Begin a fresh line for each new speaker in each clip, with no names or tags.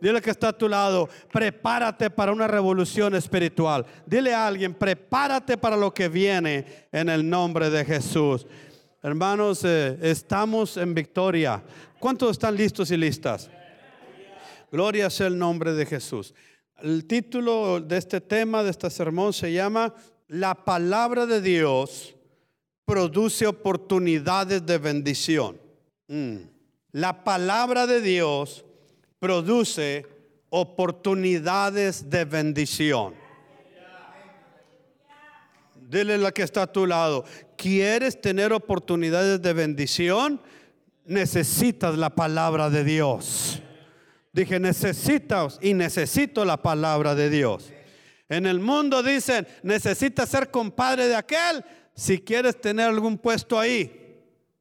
Dile que está a tu lado, prepárate para una revolución espiritual. Dile a alguien, prepárate para lo que viene en el nombre de Jesús. Hermanos, eh, estamos en victoria. ¿Cuántos están listos y listas? Gloria sea el nombre de Jesús. El título de este tema, de este sermón, se llama La palabra de Dios produce oportunidades de bendición. Mm. La palabra de Dios produce oportunidades de bendición. Dile la que está a tu lado, ¿quieres tener oportunidades de bendición? Necesitas la palabra de Dios. Dije, necesitas y necesito la palabra de Dios. En el mundo dicen, necesitas ser compadre de aquel si quieres tener algún puesto ahí.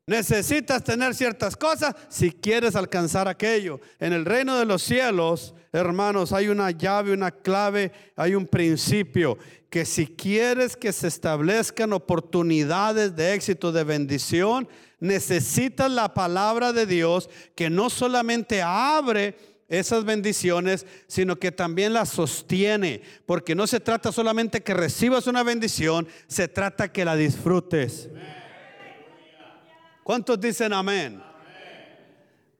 Necesitas tener ciertas cosas si quieres alcanzar aquello. En el reino de los cielos, hermanos, hay una llave, una clave, hay un principio que si quieres que se establezcan oportunidades de éxito, de bendición, necesitas la palabra de Dios que no solamente abre esas bendiciones, sino que también las sostiene, porque no se trata solamente que recibas una bendición, se trata que la disfrutes. ¿Cuántos dicen amén?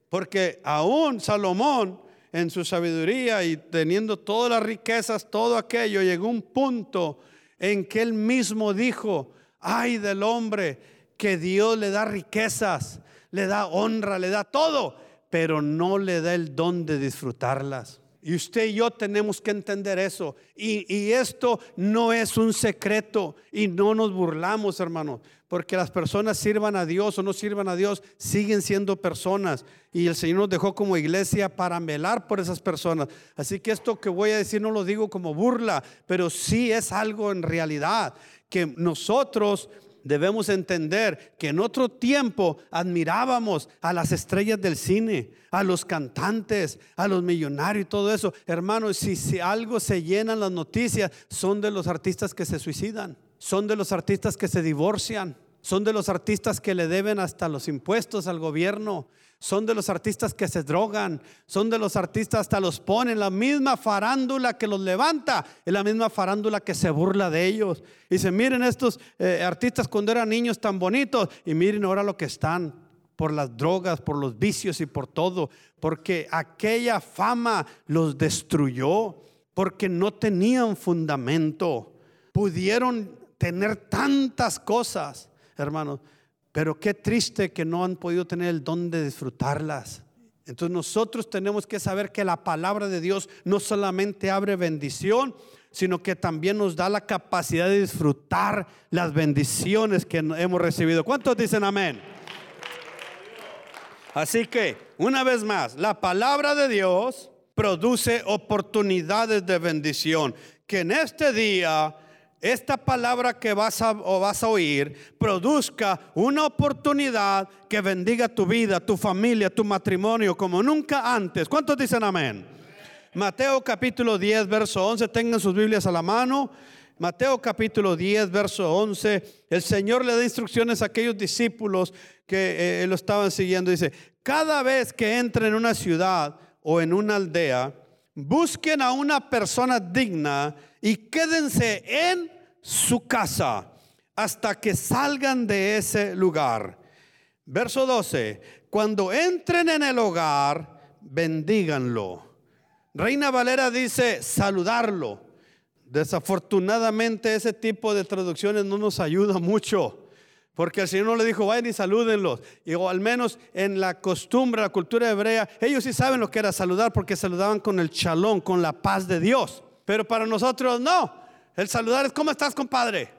Porque aún Salomón, en su sabiduría y teniendo todas las riquezas, todo aquello, llegó un punto en que él mismo dijo, ay del hombre que Dios le da riquezas, le da honra, le da todo, pero no le da el don de disfrutarlas. Y usted y yo tenemos que entender eso. Y, esto no es un secreto y no nos burlamos, hermanos, porque las personas sirvan a Dios o no sirvan a Dios, siguen siendo personas. Y el Señor nos dejó como iglesia para velar por esas personas. Así que esto que voy a decir no lo digo como burla, pero sí es algo en realidad que nosotros debemos entender que en otro tiempo admirábamos a las estrellas del cine, a los cantantes, a los millonarios y todo eso. Hermanos, si, algo se llenan las noticias, son de los artistas que se suicidan, son de los artistas que se divorcian, son de los artistas que le deben hasta los impuestos al gobierno, son de los artistas que se drogan, son de los artistas hasta los ponen, la misma farándula que los levanta, es la misma farándula que se burla de ellos. Y se miren estos eh, artistas cuando eran niños tan bonitos y miren ahora lo que están por las drogas, por los vicios y por todo, porque aquella fama los destruyó, porque no tenían fundamento, pudieron tener tantas cosas, hermanos pero qué triste que no han podido tener el don de disfrutarlas. Entonces nosotros tenemos que saber que la palabra de Dios no solamente abre bendición, sino que también nos da la capacidad de disfrutar las bendiciones que hemos recibido. ¿Cuántos dicen amén? Así que, una vez más, la palabra de Dios produce oportunidades de bendición. Que en este día esta palabra que vas a, oír produzca una oportunidad que bendiga tu vida, tu familia, tu matrimonio como nunca antes. ¿Cuántos dicen amén? Mateo capítulo 10, verso 11, tengan sus Biblias a la mano. Mateo capítulo 10, verso 11, el Señor le da instrucciones a aquellos discípulos que eh, lo estaban siguiendo. Dice, cada vez que entren en una ciudad o en una aldea, busquen a una persona digna y quédense en su casa hasta que salgan de ese lugar. Verso 12, cuando entren en el hogar, bendíganlo. Reina Valera dice saludarlo. Desafortunadamente ese tipo de traducciones no nos ayuda mucho. Porque el Señor no le dijo, vayan y salúdenlos. Y o al menos en la costumbre, la cultura hebrea, ellos sí saben lo que era saludar porque saludaban con el chalón, con la paz de Dios. Pero para nosotros no. El saludar es, ¿cómo estás, compadre?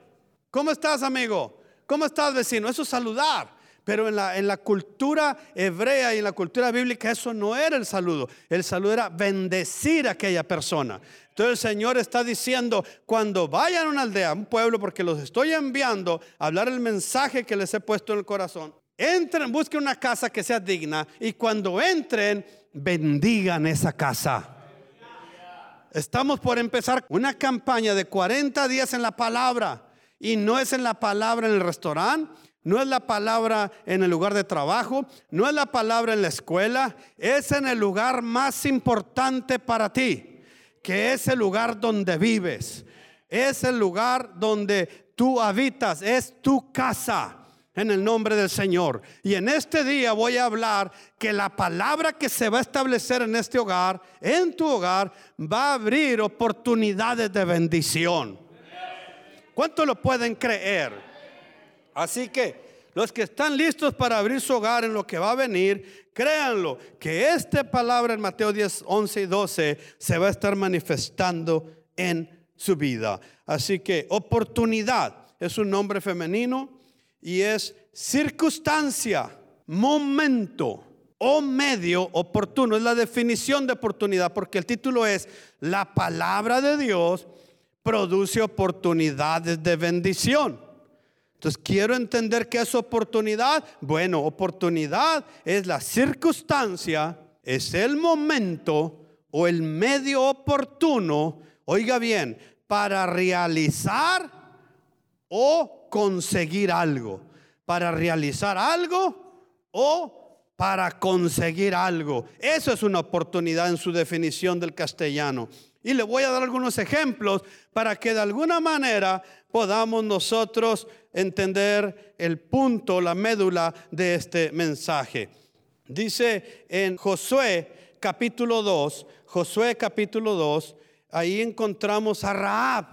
¿Cómo estás, amigo? ¿Cómo estás, vecino? Eso es saludar. Pero en la, en la cultura hebrea y en la cultura bíblica eso no era el saludo. El saludo era bendecir a aquella persona. Entonces el Señor está diciendo, cuando vayan a una aldea, un pueblo, porque los estoy enviando a hablar el mensaje que les he puesto en el corazón, entren, busquen una casa que sea digna y cuando entren, bendigan esa casa. Estamos por empezar una campaña de 40 días en la palabra. Y no es en la palabra en el restaurante, no es la palabra en el lugar de trabajo, no es la palabra en la escuela, es en el lugar más importante para ti, que es el lugar donde vives, es el lugar donde tú habitas, es tu casa en el nombre del Señor. Y en este día voy a hablar que la palabra que se va a establecer en este hogar, en tu hogar, va a abrir oportunidades de bendición. ¿Cuánto lo pueden creer? Así que los que están listos para abrir su hogar en lo que va a venir, créanlo, que esta palabra en Mateo 10, 11 y 12 se va a estar manifestando en su vida. Así que oportunidad es un nombre femenino y es circunstancia, momento o medio oportuno. Es la definición de oportunidad porque el título es La palabra de Dios produce oportunidades de bendición. Entonces, quiero entender qué es oportunidad. Bueno, oportunidad es la circunstancia, es el momento o el medio oportuno, oiga bien, para realizar o conseguir algo. Para realizar algo o para conseguir algo. Eso es una oportunidad en su definición del castellano. Y le voy a dar algunos ejemplos para que de alguna manera podamos nosotros entender el punto, la médula de este mensaje. Dice en Josué capítulo 2, Josué capítulo 2, ahí encontramos a Raab.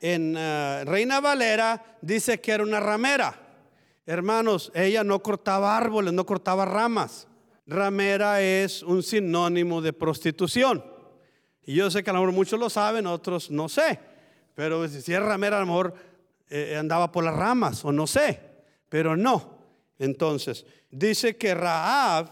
En eh, Reina Valera dice que era una ramera. Hermanos, ella no cortaba árboles, no cortaba ramas. Ramera es un sinónimo de prostitución. Y yo sé que a lo mejor muchos lo saben, otros no sé. Pero si es ramera, a eh, andaba por las ramas o no sé, pero no. Entonces, dice que Raab,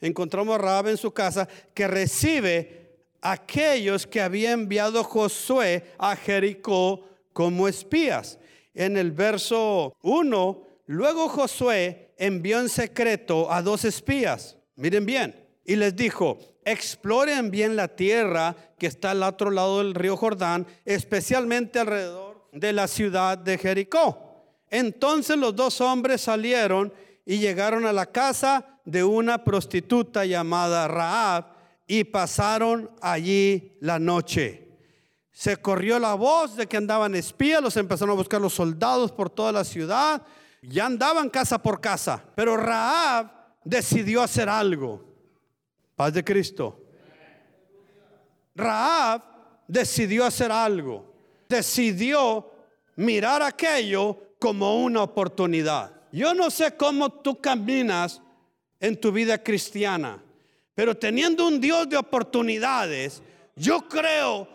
encontramos a Raab en su casa, que recibe aquellos que había enviado Josué a Jericó como espías. En el verso 1, luego Josué envió en secreto a dos espías, miren bien, y les dijo, exploren bien la tierra que está al otro lado del río Jordán, especialmente alrededor de la ciudad de Jericó. Entonces los dos hombres salieron y llegaron a la casa de una prostituta llamada Raab y pasaron allí la noche. Se corrió la voz de que andaban espías, los empezaron a buscar los soldados por toda la ciudad, ya andaban casa por casa, pero Raab decidió hacer algo. Paz de Cristo. Raab decidió hacer algo decidió mirar aquello como una oportunidad. Yo no sé cómo tú caminas en tu vida cristiana, pero teniendo un Dios de oportunidades, yo creo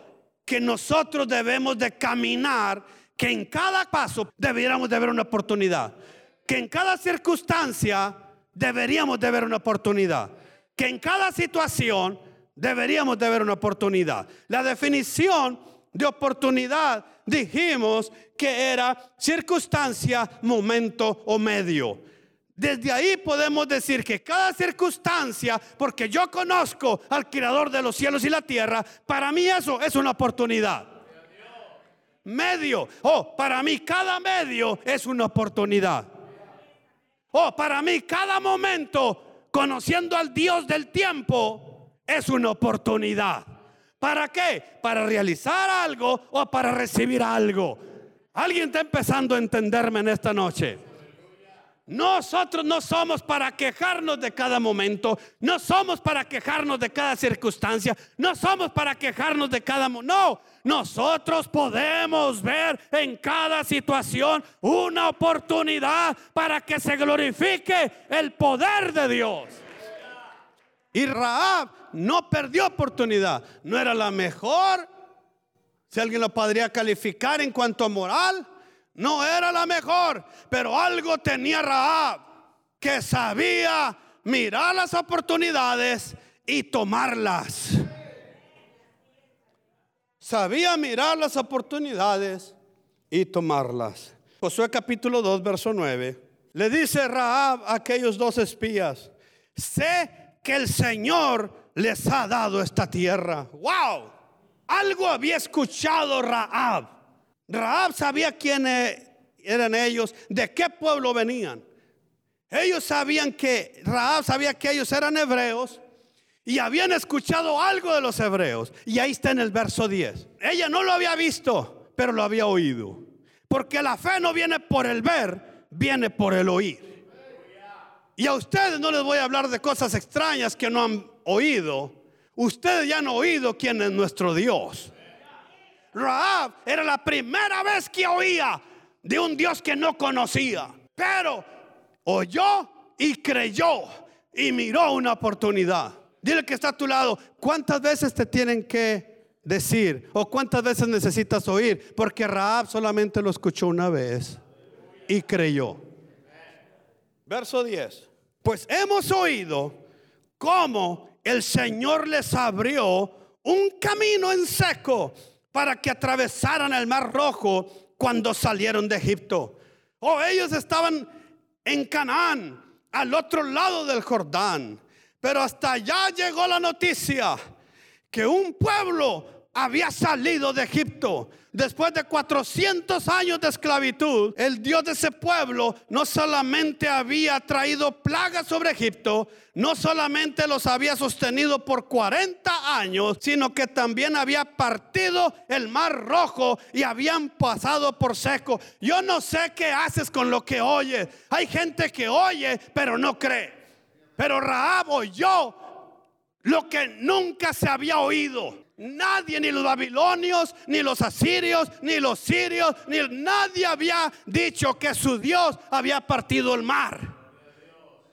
que nosotros debemos de caminar, que en cada paso deberíamos de ver una oportunidad, que en cada circunstancia deberíamos de ver una oportunidad, que en cada situación deberíamos de ver una oportunidad. La definición de oportunidad dijimos que era circunstancia, momento o medio. Desde ahí podemos decir que cada circunstancia, porque yo conozco al creador de los cielos y la tierra, para mí eso es una oportunidad. Medio, oh, para mí cada medio es una oportunidad. Oh, para mí cada momento, conociendo al Dios del tiempo, es una oportunidad. ¿Para qué? ¿Para realizar algo o para recibir algo? ¿Alguien está empezando a entenderme en esta noche? Nosotros no somos para quejarnos de cada momento, no somos para quejarnos de cada circunstancia, no somos para quejarnos de cada... No, nosotros podemos ver en cada situación una oportunidad para que se glorifique el poder de Dios. Y Raab no perdió oportunidad. No era la mejor. Si alguien lo podría calificar en cuanto a moral, no era la mejor. Pero algo tenía Raab que sabía mirar las oportunidades y tomarlas. Sabía mirar las oportunidades y tomarlas. Josué capítulo 2, verso 9. Le dice Raab a aquellos dos espías, sé que el Señor les ha dado esta tierra. ¡Wow! Algo había escuchado Raab. Raab sabía quién e-, eran ellos, de qué pueblo venían. Ellos sabían que, Raab sabía que ellos eran hebreos y habían escuchado algo de los hebreos. Y ahí está en el verso 10. Ella no lo había visto, pero lo había oído. Porque la fe no viene por el ver, viene por el oír. Y a ustedes no les voy a hablar de cosas extrañas que no han oído. Ustedes ya han oído quién es nuestro Dios. Raab era la primera vez que oía de un Dios que no conocía. Pero oyó y creyó y miró una oportunidad. Dile que está a tu lado, ¿cuántas veces te tienen que decir o cuántas veces necesitas oír? Porque Raab solamente lo escuchó una vez y creyó. Verso 10. Pues hemos oído cómo el Señor les abrió un camino en seco para que atravesaran el mar rojo cuando salieron de Egipto. O oh, ellos estaban en Canaán, al otro lado del Jordán. Pero hasta allá llegó la noticia que un pueblo había salido de Egipto. Después de 400 años de esclavitud, el Dios de ese pueblo no solamente había traído plagas sobre Egipto, no solamente los había sostenido por 40 años, sino que también había partido el mar rojo y habían pasado por seco. Yo no sé qué haces con lo que oyes. Hay gente que oye, pero no cree. Pero Rahab oyó lo que nunca se había oído. Nadie, ni los babilonios, ni los asirios, ni los sirios, ni nadie había dicho que su Dios había partido el mar.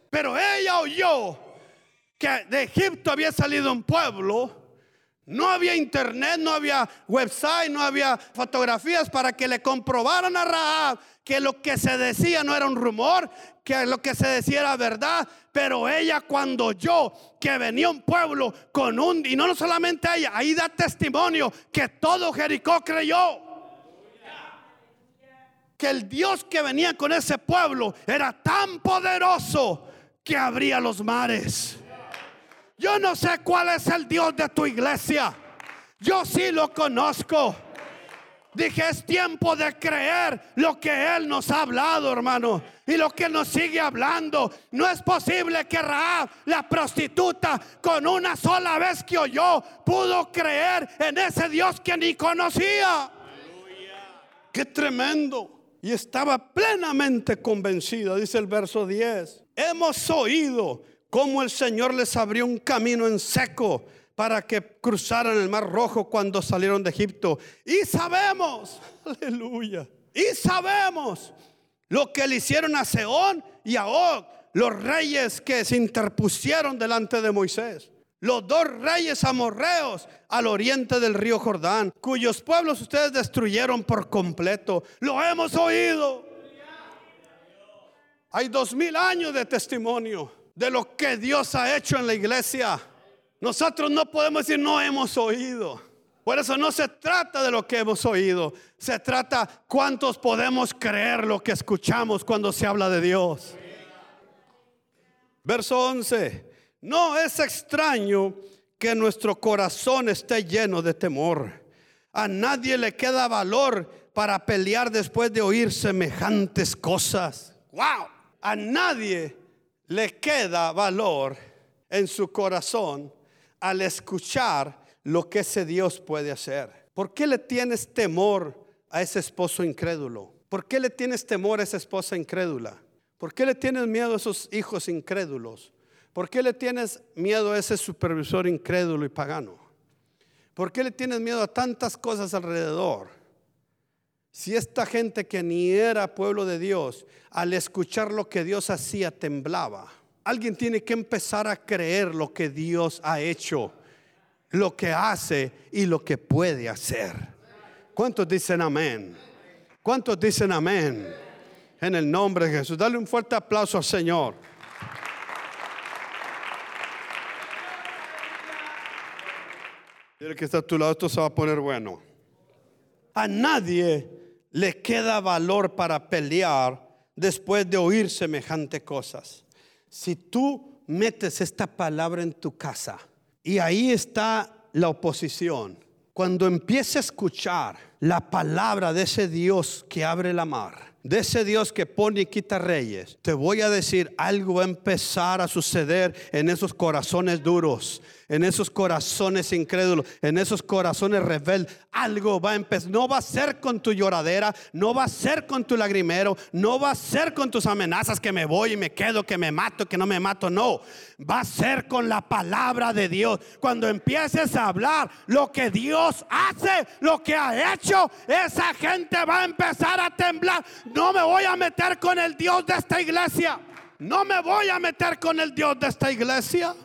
Pero ella oyó que de Egipto había salido un pueblo. No había internet, no había website, no había fotografías para que le comprobaran a Rahab que lo que se decía no era un rumor, que lo que se decía era verdad, pero ella cuando oyó que venía un pueblo con un, y no solamente ella, ahí da testimonio que todo Jericó creyó. Que el Dios que venía con ese pueblo era tan poderoso que abría los mares. Yo no sé cuál es el Dios de tu iglesia. Yo sí lo conozco. Dije, es tiempo de creer lo que Él nos ha hablado, hermano. Y lo que nos sigue hablando. No es posible que Raab, la prostituta, con una sola vez que oyó, pudo creer en ese Dios que ni conocía. Qué tremendo. Y estaba plenamente convencida, dice el verso 10. Hemos oído cómo el Señor les abrió un camino en seco para que cruzaran el mar rojo cuando salieron de Egipto. Y sabemos, aleluya, y sabemos lo que le hicieron a Seón y a Og, los reyes que se interpusieron delante de Moisés. Los dos reyes amorreos al oriente del río Jordán, cuyos pueblos ustedes destruyeron por completo. Lo hemos oído. Hay dos mil años de testimonio de lo que Dios ha hecho en la iglesia. Nosotros no podemos decir no hemos oído. Por eso no se trata de lo que hemos oído. Se trata cuántos podemos creer lo que escuchamos cuando se habla de Dios. Verso 11. No es extraño que nuestro corazón esté lleno de temor. A nadie le queda valor para pelear después de oír semejantes cosas. Wow. A nadie le queda valor en su corazón al escuchar lo que ese Dios puede hacer. ¿Por qué le tienes temor a ese esposo incrédulo? ¿Por qué le tienes temor a esa esposa incrédula? ¿Por qué le tienes miedo a esos hijos incrédulos? ¿Por qué le tienes miedo a ese supervisor incrédulo y pagano? ¿Por qué le tienes miedo a tantas cosas alrededor? Si esta gente que ni era pueblo de Dios, al escuchar lo que Dios hacía, temblaba. Alguien tiene que empezar a creer lo que Dios ha hecho, lo que hace y lo que puede hacer. ¿Cuántos dicen amén? ¿Cuántos dicen amén? En el nombre de Jesús. Dale un fuerte aplauso al Señor. Dile que está a tu lado, esto se va a poner bueno. A nadie le queda valor para pelear después de oír semejante cosas. Si tú metes esta palabra en tu casa y ahí está la oposición, cuando empiece a escuchar la palabra de ese Dios que abre la mar, de ese Dios que pone y quita reyes, te voy a decir, algo va empezar a suceder en esos corazones duros en esos corazones incrédulos, en esos corazones rebeldes. Algo va a empezar. No va a ser con tu lloradera, no va a ser con tu lagrimero, no va a ser con tus amenazas que me voy y me quedo, que me mato, que no me mato. No, va a ser con la palabra de Dios. Cuando empieces a hablar lo que Dios hace, lo que ha hecho, esa gente va a empezar a temblar. No me voy a meter con el Dios de esta iglesia. No me voy a meter con el Dios de esta iglesia.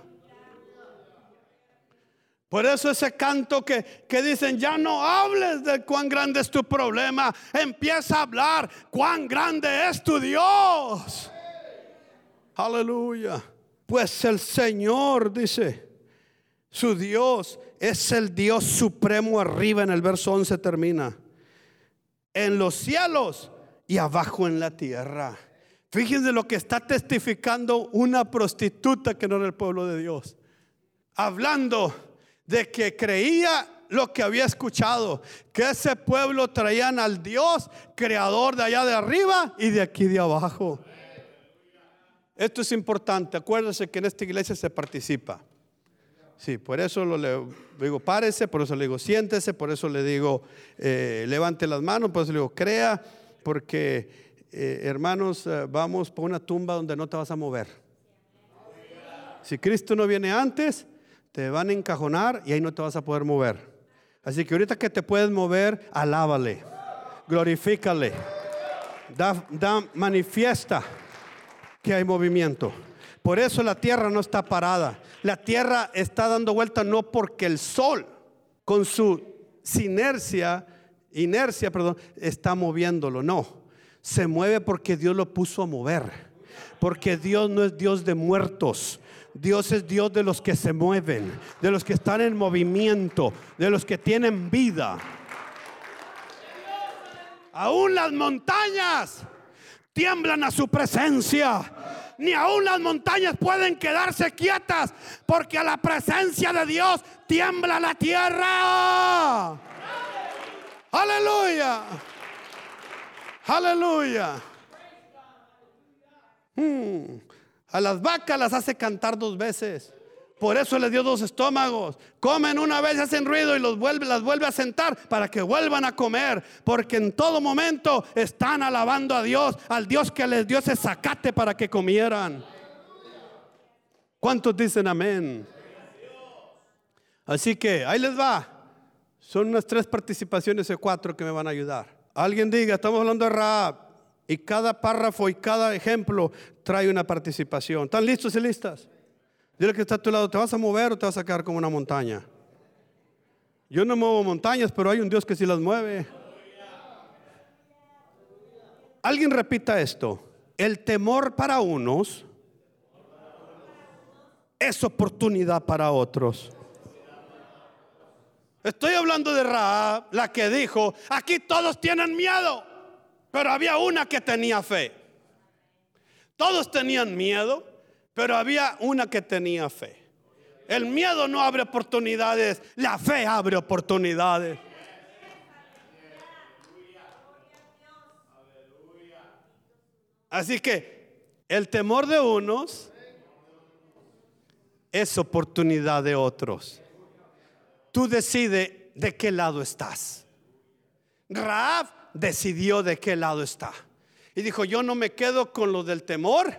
Por eso ese canto que, que, dicen, ya no hables de cuán grande es tu problema, empieza a hablar cuán grande es tu Dios. Aleluya. Pues el Señor dice, su Dios es el Dios supremo arriba, en el verso 11 termina, en los cielos y abajo en la tierra. Fíjense lo que está testificando una prostituta que no era el pueblo de Dios. Hablando de que creía lo que había escuchado, que ese pueblo traían al Dios creador de allá de arriba y de aquí de abajo. Esto es importante, acuérdense que en esta iglesia se participa. Sí, por eso lo le digo, párese, por eso le digo, siéntese, por eso le digo, eh, levante las manos, por eso le digo, crea, porque eh, hermanos, eh, vamos por una tumba donde no te vas a mover. Si Cristo no viene antes, te van a encajonar y ahí no te vas a poder mover. Así que ahorita que te puedes mover, alábale, glorifícale, da, da, manifiesta que hay movimiento. Por eso la tierra no está parada. La tierra está dando vuelta no porque el sol con su inercia, inercia, perdón, está moviéndolo, no. Se mueve porque Dios lo puso a mover. Porque Dios no es Dios de muertos. Dios es Dios de los que se mueven, de los que están en movimiento, de los que tienen vida. Aún las montañas tiemblan a su presencia. Ni aún las montañas pueden quedarse quietas porque a la presencia de Dios tiembla la tierra. Aleluya. Aleluya. Hmm. A las vacas las hace cantar dos veces. Por eso les dio dos estómagos. Comen una vez, hacen ruido y los vuelve, las vuelve a sentar para que vuelvan a comer. Porque en todo momento están alabando a Dios, al Dios que les dio ese zacate para que comieran. ¿Cuántos dicen amén? Así que ahí les va. Son unas tres participaciones o cuatro que me van a ayudar. Alguien diga, estamos hablando de Raab. Y cada párrafo y cada ejemplo trae una participación. ¿Están listos y listas? Dile que está a tu lado, ¿te vas a mover o te vas a quedar como una montaña? Yo no muevo montañas, pero hay un Dios que sí las mueve. Alguien repita esto. El temor para unos es oportunidad para otros. Estoy hablando de Raab, la que dijo, aquí todos tienen miedo. Pero había una que tenía fe. Todos tenían miedo, pero había una que tenía fe. El miedo no abre oportunidades, la fe abre oportunidades. Así que el temor de unos es oportunidad de otros. Tú decides de qué lado estás. Raab decidió de qué lado está. Y dijo, yo no me quedo con lo del temor,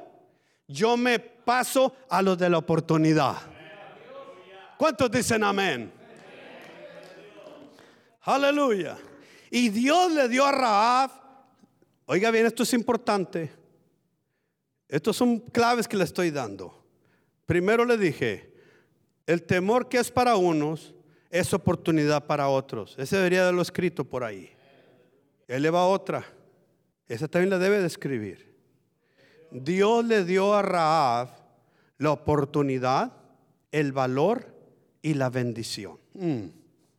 yo me paso a lo de la oportunidad. ¿Cuántos dicen amén? Aleluya. Y Dios le dio a Raab, oiga bien, esto es importante. Estos son claves que le estoy dando. Primero le dije, el temor que es para unos es oportunidad para otros. Ese debería haberlo escrito por ahí. Él le va otra. Esa también la debe describir. Dios le dio a Raab la oportunidad, el valor y la bendición. Mm.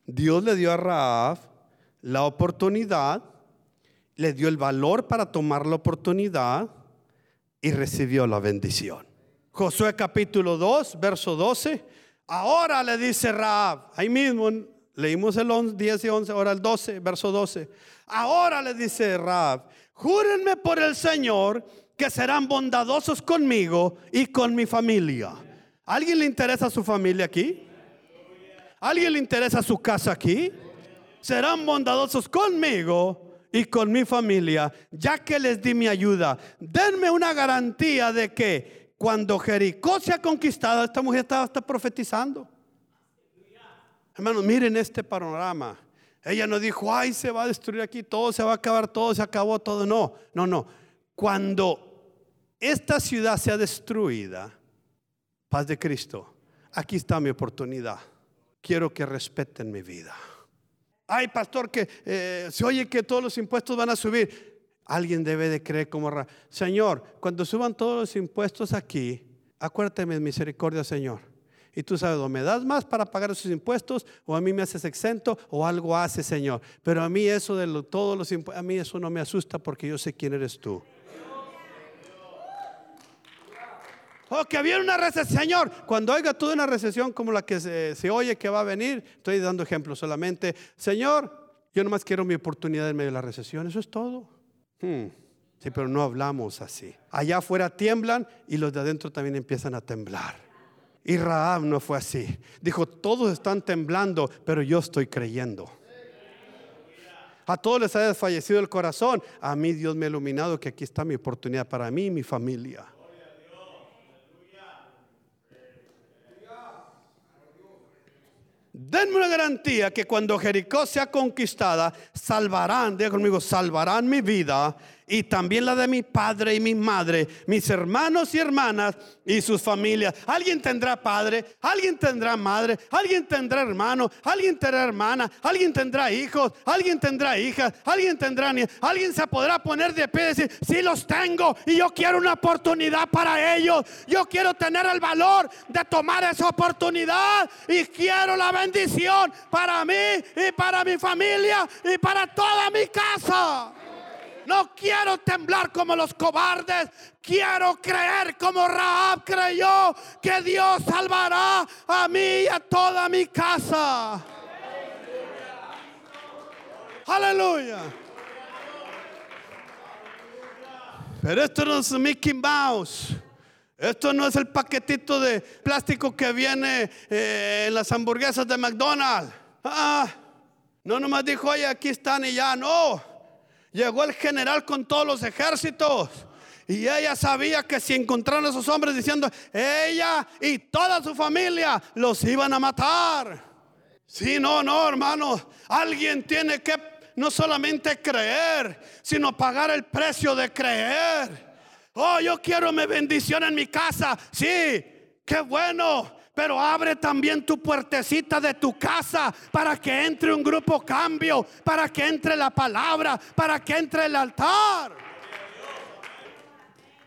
Dios le dio a Raab la oportunidad, le dio el valor para tomar la oportunidad y recibió la bendición. Josué capítulo 2, verso 12. Ahora le dice Raab, ahí mismo Leímos el 10 y 11, ahora el 12, verso 12. Ahora le dice Rab, júrenme por el Señor que serán bondadosos conmigo y con mi familia. ¿Alguien le interesa su familia aquí? ¿Alguien le interesa su casa aquí? Serán bondadosos conmigo y con mi familia, ya que les di mi ayuda. Denme una garantía de que cuando Jericó sea conquistada, esta mujer estaba, profetizando. Hermanos, miren este panorama. Ella no dijo, ay, se va a destruir aquí todo, se va a acabar todo, se acabó todo. No, no, no. Cuando esta ciudad sea destruida, paz de Cristo, aquí está mi oportunidad. Quiero que respeten mi vida. Ay, pastor, que eh, se oye que todos los impuestos van a subir. Alguien debe de creer como Señor, cuando suban todos los impuestos aquí, acuérdate de misericordia, Señor. Y tú sabes, o me das más para pagar esos impuestos, o a mí me haces exento, o algo hace, Señor. Pero a mí eso de todos los impuestos, a mí eso no me asusta porque yo sé quién eres tú. Oh, que viene una recesión. Señor, cuando oiga tú una recesión como la que se, oye que va a venir, estoy dando ejemplos solamente. Señor, yo nomás quiero mi oportunidad en medio de la recesión. Eso es todo. Hmm. Sí, pero no hablamos así. Allá afuera tiemblan y los de adentro también empiezan a temblar. Y Raab no fue así. Dijo, todos están temblando, pero yo estoy creyendo. A todos les ha desfallecido el corazón. A mí Dios me ha iluminado que aquí está mi oportunidad para mí y mi familia. Denme una garantía que cuando Jericó sea conquistada, salvarán, diga conmigo, salvarán mi vida y también la de mi padre y mi madre, mis hermanos y hermanas y sus familias. Alguien tendrá padre, alguien tendrá madre, alguien tendrá hermano, alguien tendrá hermana, alguien tendrá hijos, alguien tendrá hijas, alguien tendrá ni alguien se podrá poner de pie y decir, sí los tengo y yo quiero una oportunidad para ellos. Yo quiero tener el valor de tomar esa oportunidad y quiero la bendición para mí y para mi familia y para toda mi casa. No quiero temblar como los cobardes. Quiero creer como Raab creyó que Dios salvará a mí y a toda mi casa. Aleluya. Pero esto no es Mickey Mouse. Esto no es el paquetito de plástico que viene eh, en las hamburguesas de McDonald's. Ah, no nomás dijo, oye, aquí están y ya. No. Llegó el general con todos los ejércitos. Y ella sabía que si encontraron a esos hombres diciendo, ella y toda su familia los iban a matar. Sí, no, no, hermano. Alguien tiene que no solamente creer, sino pagar el precio de creer. Oh, yo quiero mi bendición en mi casa. Sí, qué bueno pero abre también tu puertecita de tu casa para que entre un grupo cambio, para que entre la palabra, para que entre el altar.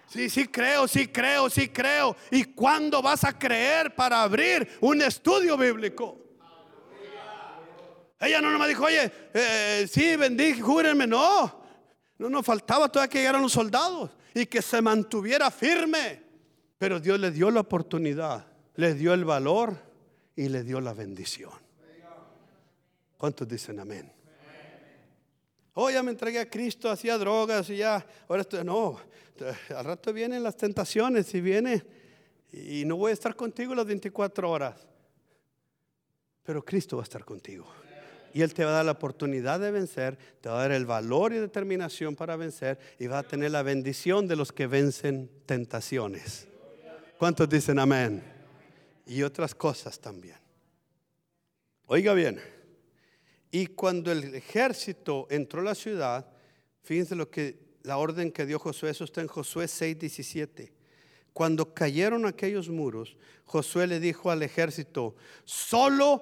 Sí, sí creo, sí creo, sí creo. ¿Y cuándo vas a creer para abrir un estudio bíblico? Ella no me dijo, oye, eh, sí, bendí, júrenme. No, no nos faltaba todavía que llegaran los soldados y que se mantuviera firme. Pero Dios le dio la oportunidad les dio el valor y le dio la bendición. ¿Cuántos dicen amén? Oh, ya me entregué a Cristo, hacía drogas y ya, ahora estoy, no, al rato vienen las tentaciones y viene y no voy a estar contigo las 24 horas, pero Cristo va a estar contigo. Y Él te va a dar la oportunidad de vencer, te va a dar el valor y determinación para vencer y va a tener la bendición de los que vencen tentaciones. ¿Cuántos dicen amén? Y otras cosas también. Oiga bien, y cuando el ejército entró a la ciudad, fíjense lo que la orden que dio Josué, eso está en Josué 6:17. Cuando cayeron aquellos muros, Josué le dijo al ejército, solo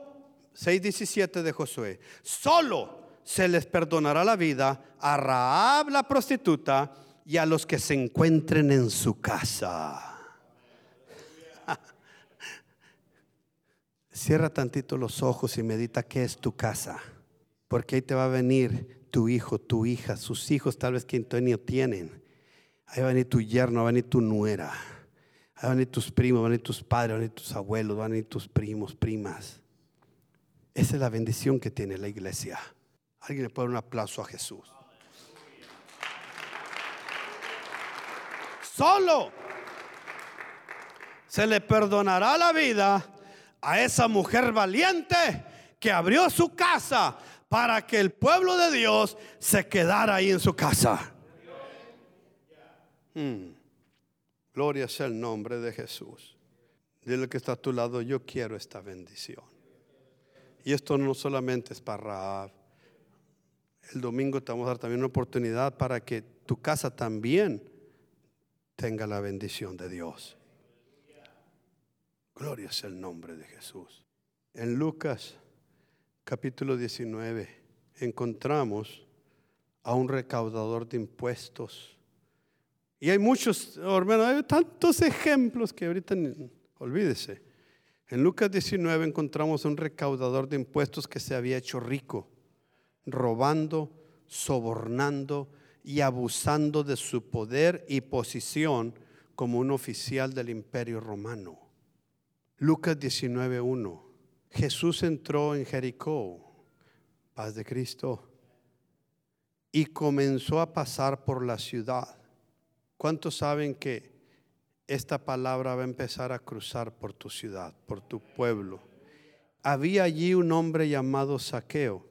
6:17 de Josué, solo se les perdonará la vida a Raab la prostituta y a los que se encuentren en su casa. Cierra tantito los ojos y medita qué es tu casa. Porque ahí te va a venir tu hijo, tu hija, sus hijos tal vez que no tienen. Ahí va a venir tu yerno, va a venir tu nuera. Ahí van a venir tus primos, van a venir tus padres, van a venir tus abuelos, van a venir tus primos, primas. Esa es la bendición que tiene la iglesia. Alguien le puede dar un aplauso a Jesús. Solo se le perdonará la vida a esa mujer valiente que abrió su casa para que el pueblo de Dios se quedara ahí en su casa. Hmm. Gloria sea el nombre de Jesús. Dile que está a tu lado, yo quiero esta bendición. Y esto no solamente es para Raab. El domingo te vamos a dar también una oportunidad para que tu casa también tenga la bendición de Dios. Gloria sea el nombre de Jesús. En Lucas capítulo 19 encontramos a un recaudador de impuestos. Y hay muchos, hermano, hay tantos ejemplos que ahorita olvídese. En Lucas 19 encontramos un recaudador de impuestos que se había hecho rico, robando, sobornando y abusando de su poder y posición como un oficial del imperio romano. Lucas 19.1. Jesús entró en Jericó, paz de Cristo, y comenzó a pasar por la ciudad. ¿Cuántos saben que esta palabra va a empezar a cruzar por tu ciudad, por tu pueblo. Había allí un hombre llamado Saqueo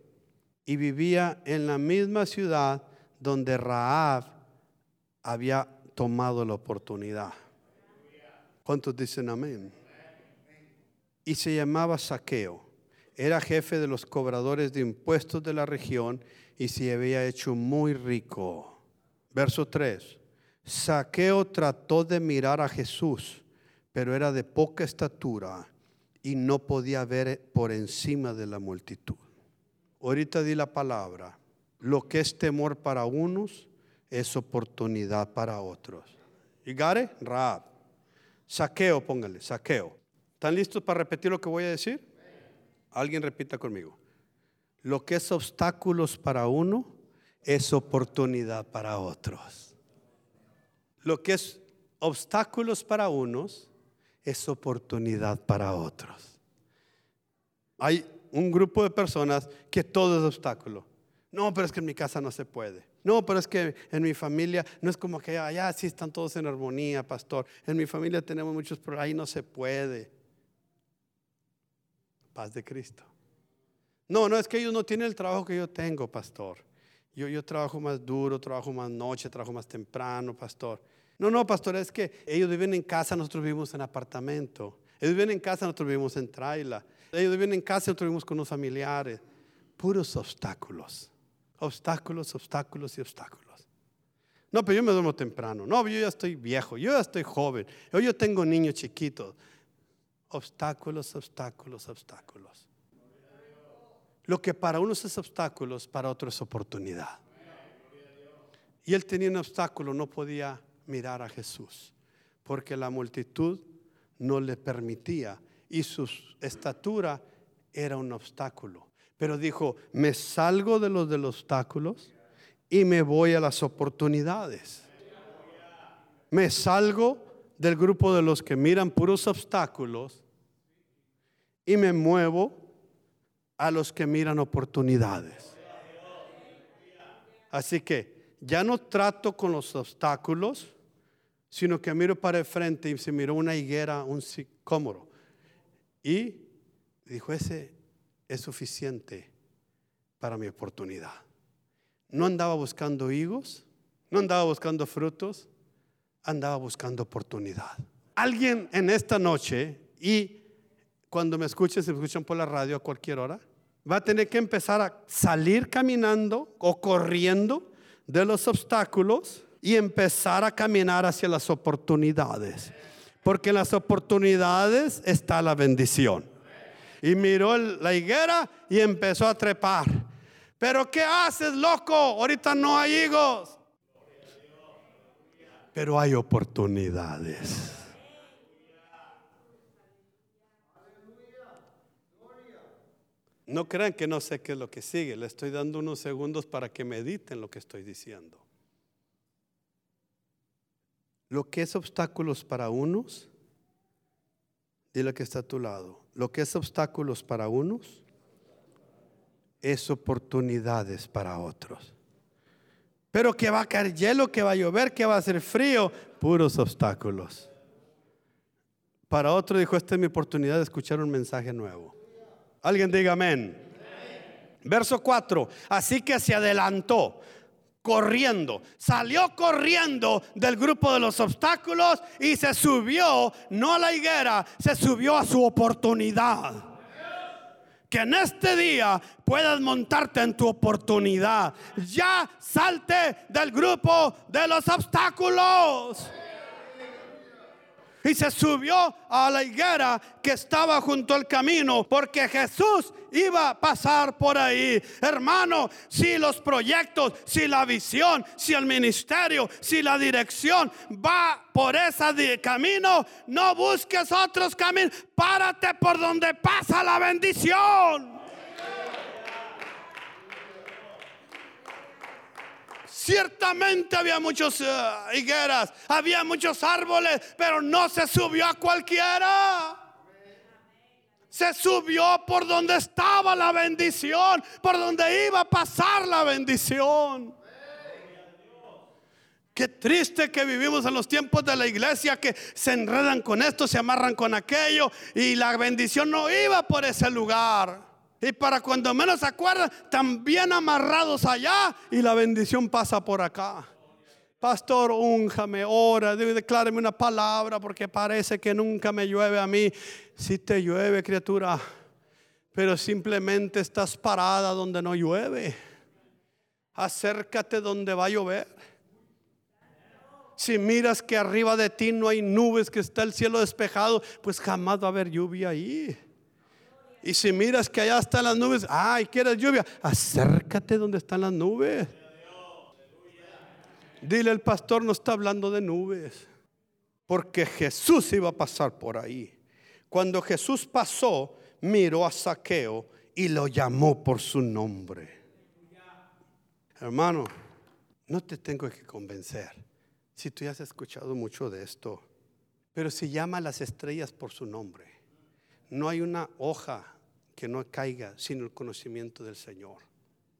y vivía en la misma ciudad donde Raab había tomado la oportunidad. ¿Cuántos dicen amén? Y se llamaba Saqueo. Era jefe de los cobradores de impuestos de la región y se había hecho muy rico. Verso 3. Saqueo trató de mirar a Jesús, pero era de poca estatura y no podía ver por encima de la multitud. Ahorita di la palabra. Lo que es temor para unos es oportunidad para otros. ¿Y Gare? Raab. Saqueo, póngale, saqueo. ¿Están listos para repetir lo que voy a decir? Alguien repita conmigo. Lo que es obstáculos para uno es oportunidad para otros. Lo que es obstáculos para unos es oportunidad para otros. Hay un grupo de personas que todo es obstáculo. No, pero es que en mi casa no se puede. No, pero es que en mi familia no es como que allá sí están todos en armonía, pastor. En mi familia tenemos muchos pero ahí no se puede. Paz de Cristo. No, no es que ellos no tienen el trabajo que yo tengo, pastor. Yo, yo trabajo más duro, trabajo más noche, trabajo más temprano, pastor. No, no, pastor, es que ellos viven en casa, nosotros vivimos en apartamento. Ellos viven en casa, nosotros vivimos en traila. Ellos viven en casa, nosotros vivimos con los familiares. Puros obstáculos. Obstáculos, obstáculos y obstáculos. No, pero yo me duermo temprano. No, yo ya estoy viejo, yo ya estoy joven. Yo, yo tengo niños chiquitos. Obstáculos, obstáculos, obstáculos. Lo que para unos es obstáculos, para otros es oportunidad. Y él tenía un obstáculo, no podía mirar a Jesús, porque la multitud no le permitía y su estatura era un obstáculo. Pero dijo, me salgo de los obstáculos y me voy a las oportunidades. Me salgo del grupo de los que miran puros obstáculos y me muevo a los que miran oportunidades. Así que ya no trato con los obstáculos, sino que miro para el frente y se miró una higuera, un sicómoro. Y dijo, ese es suficiente para mi oportunidad. No andaba buscando higos, no andaba buscando frutos, andaba buscando oportunidad. Alguien en esta noche y cuando me escuchen, se escuchan por la radio a cualquier hora, va a tener que empezar a salir caminando o corriendo de los obstáculos y empezar a caminar hacia las oportunidades. Porque en las oportunidades está la bendición. Y miró la higuera y empezó a trepar. Pero ¿qué haces, loco? Ahorita no hay higos. Pero hay oportunidades. No crean que no sé qué es lo que sigue. Le estoy dando unos segundos para que mediten lo que estoy diciendo. Lo que es obstáculos para unos, dile que está a tu lado. Lo que es obstáculos para unos es oportunidades para otros. Pero que va a caer hielo, que va a llover, que va a hacer frío, puros obstáculos. Para otro dijo, esta es mi oportunidad de escuchar un mensaje nuevo. Alguien diga amén. Verso 4. Así que se adelantó corriendo, salió corriendo del grupo de los obstáculos y se subió, no a la higuera, se subió a su oportunidad. Que en este día puedas montarte en tu oportunidad. Ya salte del grupo de los obstáculos y se subió a la higuera que estaba junto al camino porque Jesús iba a pasar por ahí. Hermano, si los proyectos, si la visión, si el ministerio, si la dirección va por ese camino, no busques otros caminos. Párate por donde pasa la bendición. Ciertamente había muchas eh, higueras, había muchos árboles, pero no se subió a cualquiera. Se subió por donde estaba la bendición, por donde iba a pasar la bendición. Qué triste que vivimos en los tiempos de la iglesia que se enredan con esto, se amarran con aquello y la bendición no iba por ese lugar. Y para cuando menos se acuerdan, también amarrados allá y la bendición pasa por acá. Pastor, únjame, ora, decláreme una palabra porque parece que nunca me llueve a mí. Si te llueve, criatura, pero simplemente estás parada donde no llueve. Acércate donde va a llover. Si miras que arriba de ti no hay nubes, que está el cielo despejado, pues jamás va a haber lluvia ahí. Y si miras que allá están las nubes, ay, quieres lluvia, acércate donde están las nubes. Dile, el pastor no está hablando de nubes, porque Jesús iba a pasar por ahí. Cuando Jesús pasó, miró a Saqueo y lo llamó por su nombre. Hermano, no te tengo que convencer. Si tú ya has escuchado mucho de esto, pero si llama a las estrellas por su nombre, no hay una hoja que no caiga sin el conocimiento del Señor.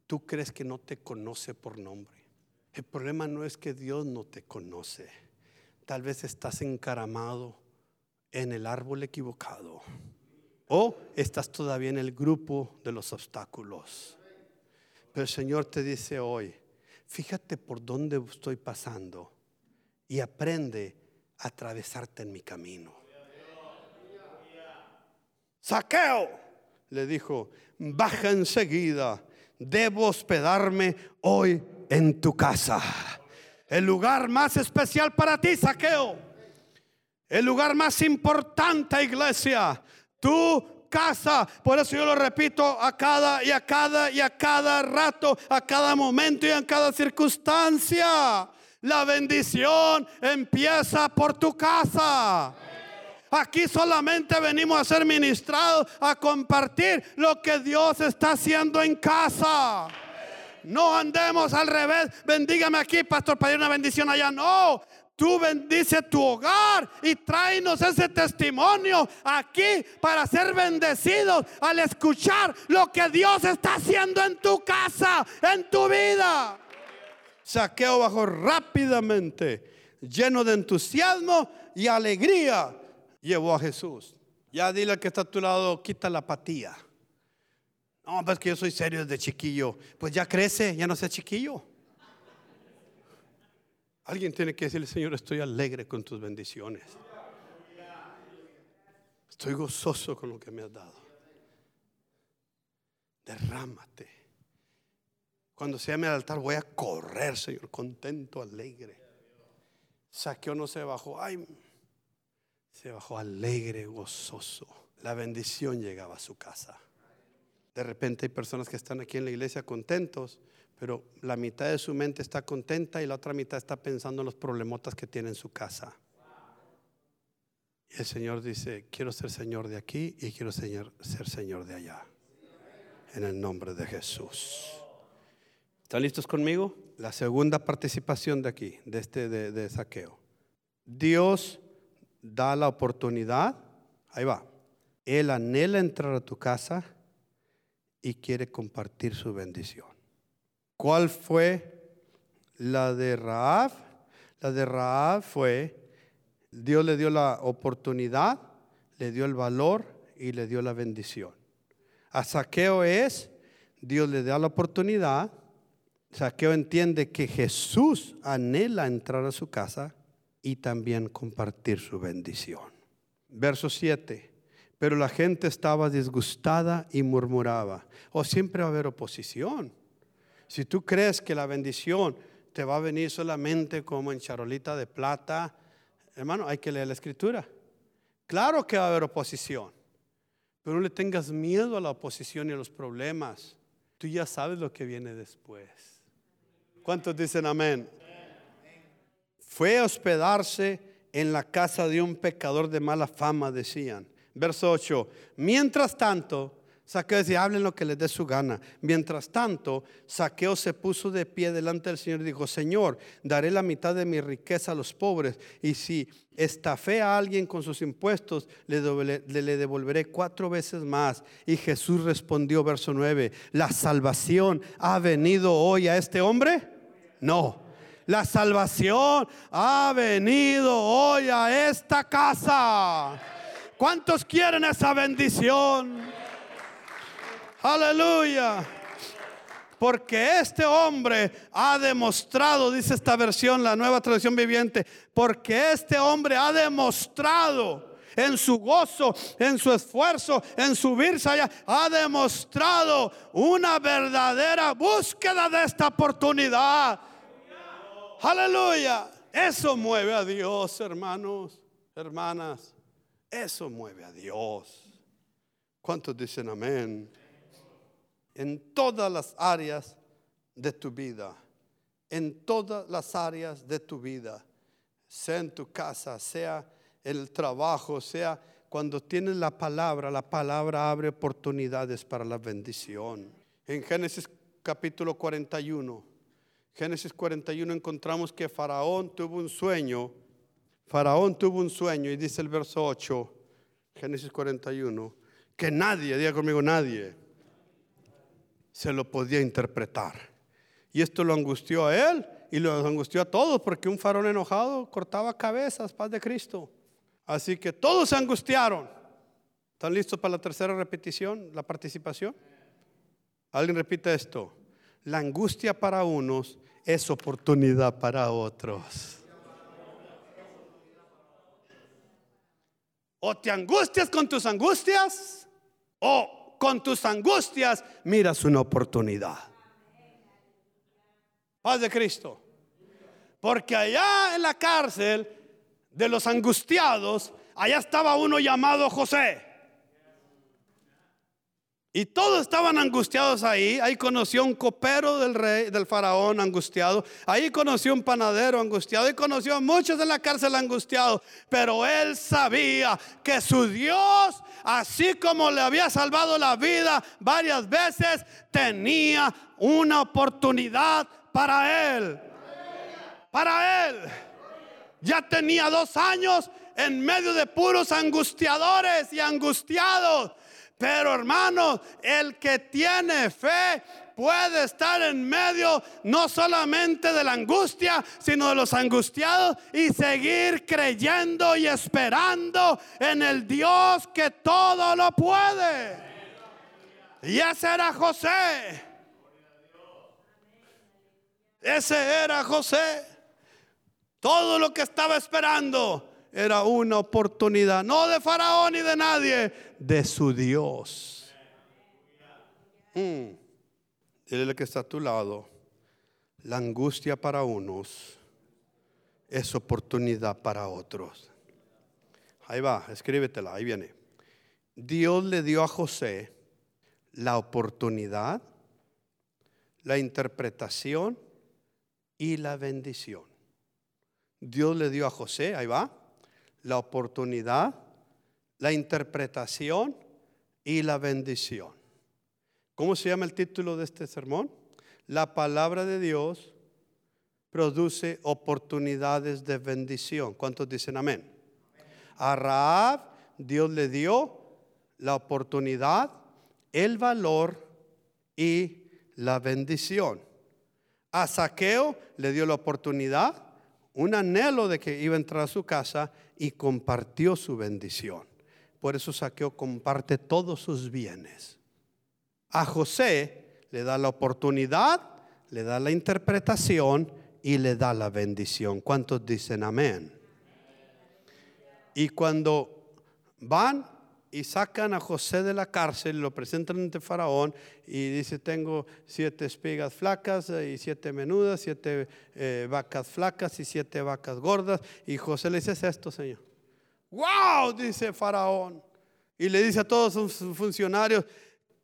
Tú crees que no te conoce por nombre. El problema no es que Dios no te conoce. Tal vez estás encaramado en el árbol equivocado. O estás todavía en el grupo de los obstáculos. Pero el Señor te dice hoy, fíjate por dónde estoy pasando y aprende a atravesarte en mi camino. Saqueo le dijo, baja enseguida, debo hospedarme hoy en tu casa. El lugar más especial para ti, saqueo. El lugar más importante, iglesia. Tu casa. Por eso yo lo repito a cada y a cada y a cada rato, a cada momento y en cada circunstancia. La bendición empieza por tu casa. Aquí solamente venimos a ser ministrados, a compartir lo que Dios está haciendo en casa. No andemos al revés. Bendígame aquí, pastor, para ir una bendición allá. No, tú bendice tu hogar y tráenos ese testimonio aquí para ser bendecidos al escuchar lo que Dios está haciendo en tu casa, en tu vida. Saqueo bajó rápidamente, lleno de entusiasmo y alegría llevó a Jesús. Ya dile al que está a tu lado, quita la apatía. No, pues que yo soy serio desde chiquillo. Pues ya crece, ya no sea chiquillo. Alguien tiene que decirle, Señor, estoy alegre con tus bendiciones. Estoy gozoso con lo que me has dado. Derrámate. Cuando se llame al altar voy a correr, Señor, contento, alegre. Saqueo no se bajó. Ay, se bajó alegre, gozoso. La bendición llegaba a su casa. De repente hay personas que están aquí en la iglesia contentos, pero la mitad de su mente está contenta y la otra mitad está pensando en los problemotas que tiene en su casa. Y el Señor dice, quiero ser Señor de aquí y quiero ser Señor de allá. En el nombre de Jesús. ¿Están listos conmigo? La segunda participación de aquí, de este de, de saqueo. Dios da la oportunidad, ahí va, Él anhela entrar a tu casa y quiere compartir su bendición. ¿Cuál fue la de Raab? La de Raab fue, Dios le dio la oportunidad, le dio el valor y le dio la bendición. A Saqueo es, Dios le da la oportunidad. Saqueo entiende que Jesús anhela entrar a su casa y también compartir su bendición. Verso 7. Pero la gente estaba disgustada y murmuraba. O siempre va a haber oposición. Si tú crees que la bendición te va a venir solamente como en charolita de plata, hermano, hay que leer la escritura. Claro que va a haber oposición, pero no le tengas miedo a la oposición y a los problemas. Tú ya sabes lo que viene después. ¿Cuántos dicen amén? Fue a hospedarse en la casa de un pecador de mala fama, decían. Verso 8. Mientras tanto, Saqueo decía, hablen lo que les dé su gana. Mientras tanto, Saqueo se puso de pie delante del Señor y dijo, Señor, daré la mitad de mi riqueza a los pobres. Y si estafé a alguien con sus impuestos, le, le devolveré cuatro veces más. Y Jesús respondió, verso 9, ¿la salvación ha venido hoy a este hombre? No. La salvación ha venido hoy a esta casa. ¿Cuántos quieren esa bendición? Aleluya. Porque este hombre ha demostrado, dice esta versión, la nueva traducción viviente, porque este hombre ha demostrado en su gozo, en su esfuerzo, en subirse allá, ha demostrado una verdadera búsqueda de esta oportunidad. Aleluya. Eso mueve a Dios, hermanos, hermanas. Eso mueve a Dios. ¿Cuántos dicen amén? en todas las áreas de tu vida, en todas las áreas de tu vida, sea en tu casa, sea el trabajo, sea cuando tienes la palabra, la palabra abre oportunidades para la bendición. En Génesis capítulo 41, Génesis 41 encontramos que Faraón tuvo un sueño, Faraón tuvo un sueño y dice el verso 8, Génesis 41, que nadie, diga conmigo nadie, se lo podía interpretar. Y esto lo angustió a él y lo angustió a todos porque un farol enojado cortaba cabezas, paz de Cristo. Así que todos se angustiaron. ¿Están listos para la tercera repetición, la participación? Alguien repite esto. La angustia para unos es oportunidad para otros. O te angustias con tus angustias o con tus angustias miras una oportunidad. Paz de Cristo. Porque allá en la cárcel de los angustiados, allá estaba uno llamado José. Y todos estaban angustiados ahí. Ahí conoció un copero del rey, del faraón angustiado. Ahí conoció un panadero angustiado. Y conoció a muchos en la cárcel angustiados. Pero él sabía que su Dios, así como le había salvado la vida varias veces, tenía una oportunidad para él. Para él. Ya tenía dos años en medio de puros angustiadores y angustiados. Pero hermano, el que tiene fe puede estar en medio no solamente de la angustia, sino de los angustiados y seguir creyendo y esperando en el Dios que todo lo puede. Y ese era José. Ese era José. Todo lo que estaba esperando era una oportunidad, no de Faraón ni de nadie, de su Dios. Mm. Dile que está a tu lado. La angustia para unos es oportunidad para otros. Ahí va, escríbetela, ahí viene. Dios le dio a José la oportunidad, la interpretación y la bendición. Dios le dio a José, ahí va, la oportunidad, la interpretación y la bendición. ¿Cómo se llama el título de este sermón? La palabra de Dios produce oportunidades de bendición. ¿Cuántos dicen amén? A Raab Dios le dio la oportunidad, el valor y la bendición. A Saqueo le dio la oportunidad, un anhelo de que iba a entrar a su casa y compartió su bendición. Por eso Saqueo comparte todos sus bienes. A José le da la oportunidad, le da la interpretación y le da la bendición. ¿Cuántos dicen amén? Y cuando van y sacan a José de la cárcel, lo presentan ante Faraón y dice, tengo siete espigas flacas y siete menudas, siete eh, vacas flacas y siete vacas gordas. Y José le dice, es esto, Señor. ¡Wow! Dice Faraón. Y le dice a todos sus funcionarios,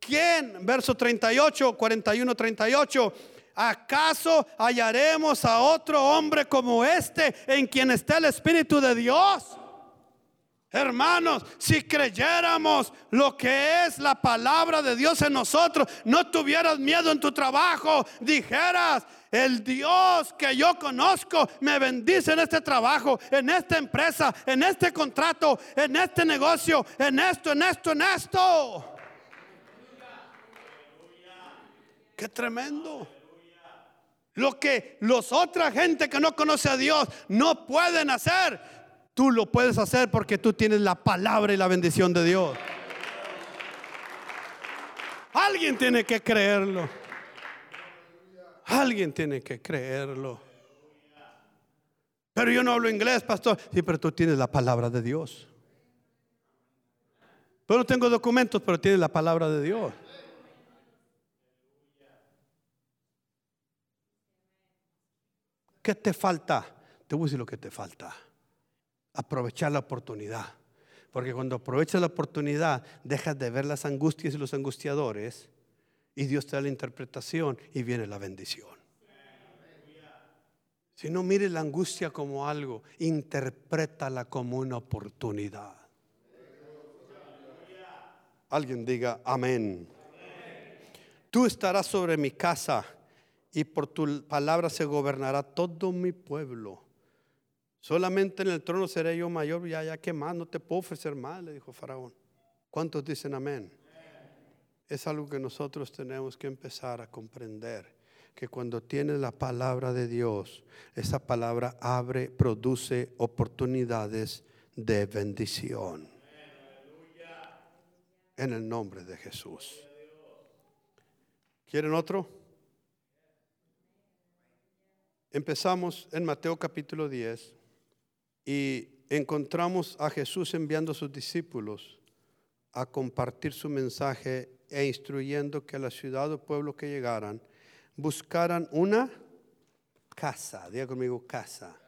¿quién? Verso 38, 41, 38. ¿Acaso hallaremos a otro hombre como este en quien está el Espíritu de Dios? Hermanos, si creyéramos lo que es la palabra de Dios en nosotros, no tuvieras miedo en tu trabajo, dijeras, el Dios que yo conozco me bendice en este trabajo, en esta empresa, en este contrato, en este negocio, en esto, en esto, en esto. Qué tremendo. Lo que los otra gente que no conoce a Dios no pueden hacer, Tú lo puedes hacer porque tú tienes la palabra y la bendición de Dios. Alguien tiene que creerlo. Alguien tiene que creerlo. Pero yo no hablo inglés, pastor. Sí, pero tú tienes la palabra de Dios. Pero no tengo documentos, pero tienes la palabra de Dios. ¿Qué te falta? Te voy a decir lo que te falta aprovechar la oportunidad. Porque cuando aprovechas la oportunidad, dejas de ver las angustias y los angustiadores y Dios te da la interpretación y viene la bendición. Si no mires la angustia como algo, interprétala como una oportunidad. Alguien diga amén. Tú estarás sobre mi casa y por tu palabra se gobernará todo mi pueblo. Solamente en el trono seré yo mayor, ya, ya que más, no te puedo ofrecer más, le dijo Faraón. ¿Cuántos dicen amén? Es algo que nosotros tenemos que empezar a comprender, que cuando tienes la palabra de Dios, esa palabra abre, produce oportunidades de bendición. En el nombre de Jesús. ¿Quieren otro? Empezamos en Mateo capítulo 10. Y encontramos a Jesús enviando a sus discípulos a compartir su mensaje e instruyendo que la ciudad o pueblo que llegaran buscaran una casa. Diga conmigo, casa.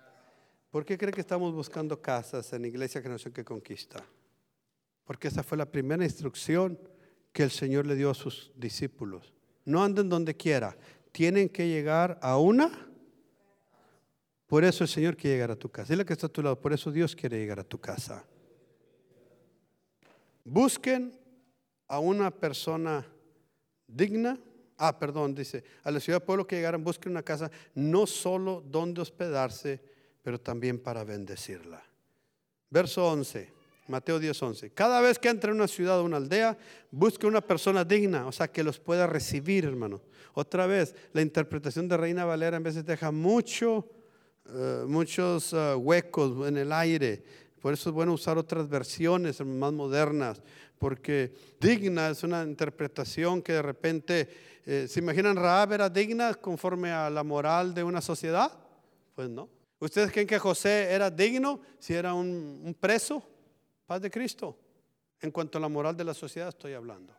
¿Por qué cree que estamos buscando casas en Iglesia Generación que Conquista? Porque esa fue la primera instrucción que el Señor le dio a sus discípulos. No anden donde quiera, tienen que llegar a una por eso el Señor quiere llegar a tu casa. Dile que está a tu lado. Por eso Dios quiere llegar a tu casa. Busquen a una persona digna. Ah, perdón, dice, a la ciudad pueblo que llegaran, busquen una casa no solo donde hospedarse, pero también para bendecirla. Verso 11, Mateo 10, 11. Cada vez que entre en una ciudad o una aldea, busque una persona digna, o sea, que los pueda recibir, hermano. Otra vez, la interpretación de Reina Valera en veces deja mucho eh, muchos eh, huecos en el aire. Por eso es bueno usar otras versiones más modernas, porque digna es una interpretación que de repente, eh, ¿se imaginan Raab era digna conforme a la moral de una sociedad? Pues no. ¿Ustedes creen que José era digno si era un, un preso? Paz de Cristo. En cuanto a la moral de la sociedad estoy hablando.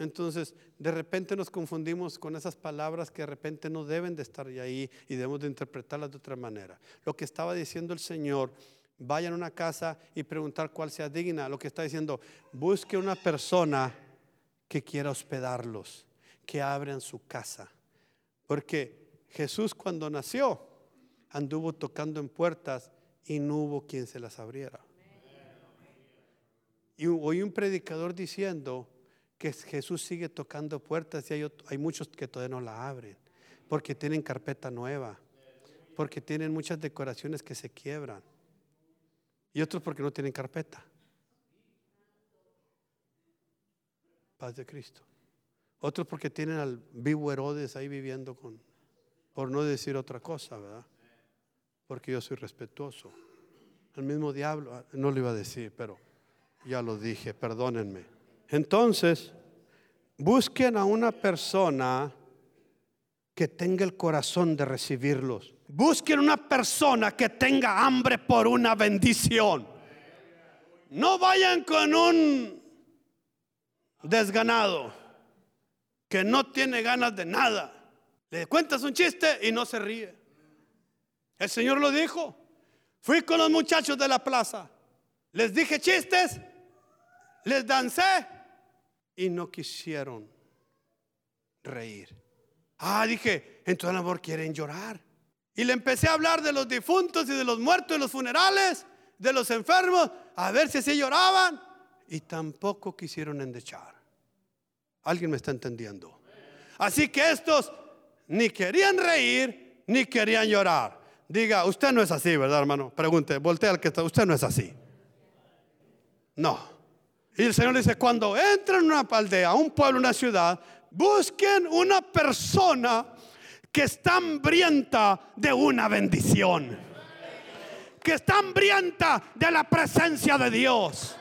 Entonces, de repente nos confundimos con esas palabras que de repente no deben de estar ahí y debemos de interpretarlas de otra manera. Lo que estaba diciendo el Señor, vayan a una casa y preguntar cuál sea digna. Lo que está diciendo, busque una persona que quiera hospedarlos, que abran su casa. Porque Jesús cuando nació anduvo tocando en puertas y no hubo quien se las abriera. Y oí un predicador diciendo, que Jesús sigue tocando puertas y hay, hay muchos que todavía no la abren, porque tienen carpeta nueva, porque tienen muchas decoraciones que se quiebran, y otros porque no tienen carpeta. Paz de Cristo. Otros porque tienen al vivo Herodes ahí viviendo con, por no decir otra cosa, ¿verdad? Porque yo soy respetuoso. El mismo diablo, ah, no lo iba a decir, pero ya lo dije, perdónenme. Entonces, busquen a una persona que tenga el corazón de recibirlos. Busquen una persona que tenga hambre por una bendición. No vayan con un desganado que no tiene ganas de nada. Le cuentas un chiste y no se ríe. El Señor lo dijo. Fui con los muchachos de la plaza. Les dije chistes, les dancé y no quisieron reír. Ah, dije, entonces el amor quieren llorar. Y le empecé a hablar de los difuntos y de los muertos y los funerales, de los enfermos, a ver si así lloraban. Y tampoco quisieron endechar. ¿Alguien me está entendiendo? Así que estos ni querían reír ni querían llorar. Diga, usted no es así, ¿verdad, hermano? Pregunte, voltea al que está, usted no es así. No. Y el Señor dice, cuando entran en una aldea, un pueblo, una ciudad, busquen una persona que está hambrienta de una bendición. Que está hambrienta de la presencia de Dios.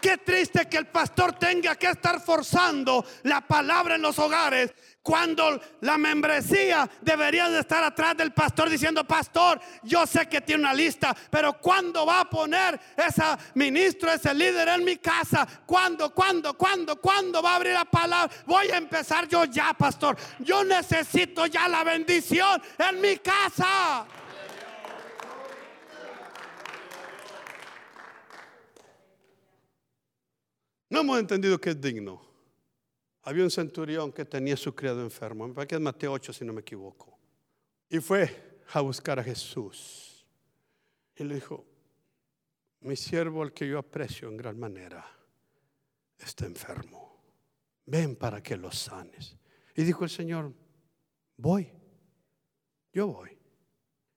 Qué triste que el pastor tenga que estar forzando la palabra en los hogares cuando la membresía debería de estar atrás del pastor diciendo, pastor, yo sé que tiene una lista, pero ¿cuándo va a poner ese ministro, ese líder en mi casa? ¿Cuándo, cuándo, cuándo, cuándo va a abrir la palabra? Voy a empezar yo ya, pastor. Yo necesito ya la bendición en mi casa. No hemos entendido que es digno. Había un centurión que tenía su criado enfermo. Me parece que es Mateo 8, si no me equivoco. Y fue a buscar a Jesús. Y le dijo, mi siervo, al que yo aprecio en gran manera, está enfermo. Ven para que lo sanes. Y dijo el Señor, voy, yo voy.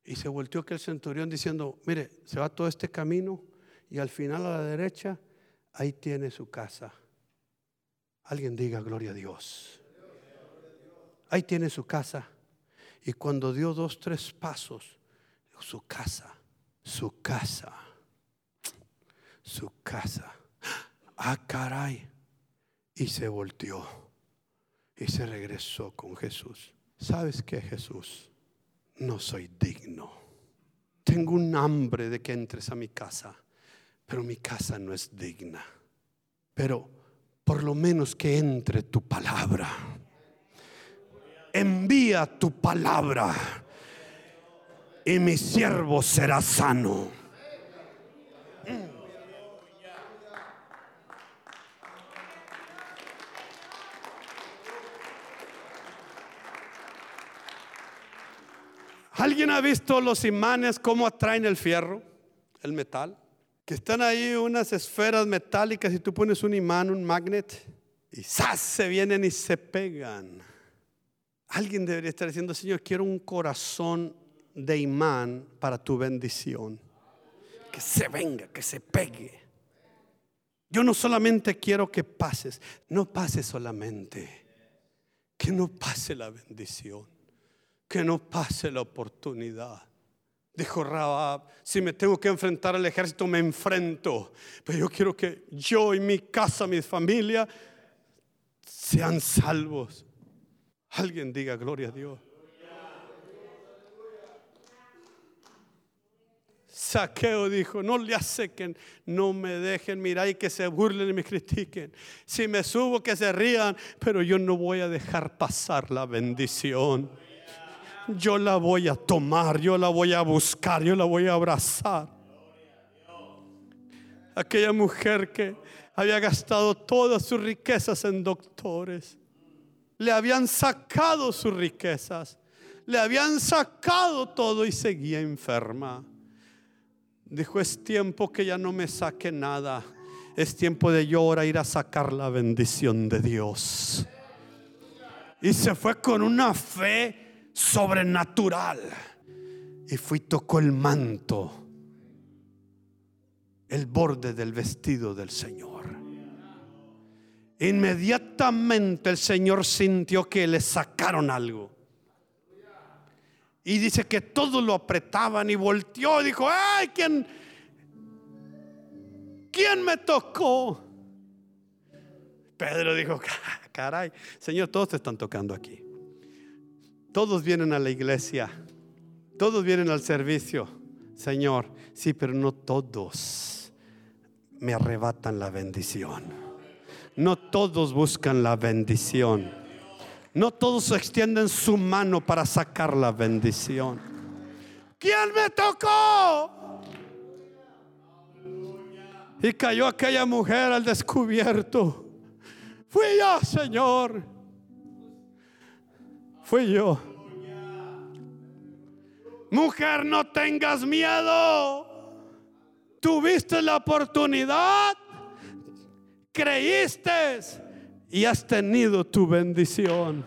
Y se volteó aquel centurión diciendo, mire, se va todo este camino y al final a la derecha, ahí tiene su casa Alguien diga gloria a Dios. Ahí tiene su casa. Y cuando dio dos, tres pasos, su casa, su casa, su casa. Ah, caray. Y se volteó y se regresó con Jesús. ¿Sabes qué, Jesús? No soy digno. Tengo un hambre de que entres a mi casa, pero mi casa no es digna. Pero por lo menos que entre tu palabra. Envía tu palabra y mi siervo será sano. ¿Alguien ha visto los imanes cómo atraen el fierro, el metal? Que están ahí unas esferas metálicas y tú pones un imán, un magnet, y ¡zas! se vienen y se pegan. Alguien debería estar diciendo, Señor, quiero un corazón de imán para tu bendición. Que se venga, que se pegue. Yo no solamente quiero que pases, no pases solamente, que no pase la bendición, que no pase la oportunidad Dijo Rabab, si me tengo que enfrentar al ejército, me enfrento. Pero yo quiero que yo y mi casa, mi familia, sean salvos. Alguien diga gloria a Dios. Saqueo dijo, no le asequen, no me dejen mirar y que se burlen y me critiquen. Si me subo, que se rían, pero yo no voy a dejar pasar la bendición yo la voy a tomar, yo la voy a buscar, yo la voy a abrazar. Aquella mujer que había gastado todas sus riquezas en doctores, le habían sacado sus riquezas, le habían sacado todo y seguía enferma. Dijo, es tiempo que ya no me saque nada, es tiempo de yo ahora ir a sacar la bendición de Dios. Y se fue con una fe sobrenatural. Y fui, tocó el manto, el borde del vestido del Señor. Inmediatamente el Señor sintió que le sacaron algo. Y dice que todos lo apretaban y volteó y dijo, ay, ¿quién, ¿quién me tocó? Pedro dijo, caray, Señor, todos te están tocando aquí. Todos vienen a la iglesia, todos vienen al servicio, Señor, sí, pero no todos me arrebatan la bendición. No todos buscan la bendición. No todos extienden su mano para sacar la bendición. ¿Quién me tocó? Y cayó aquella mujer al descubierto. Fui yo, Señor. Fui yo. Mujer, no tengas miedo. Tuviste la oportunidad. Creíste y has tenido tu bendición.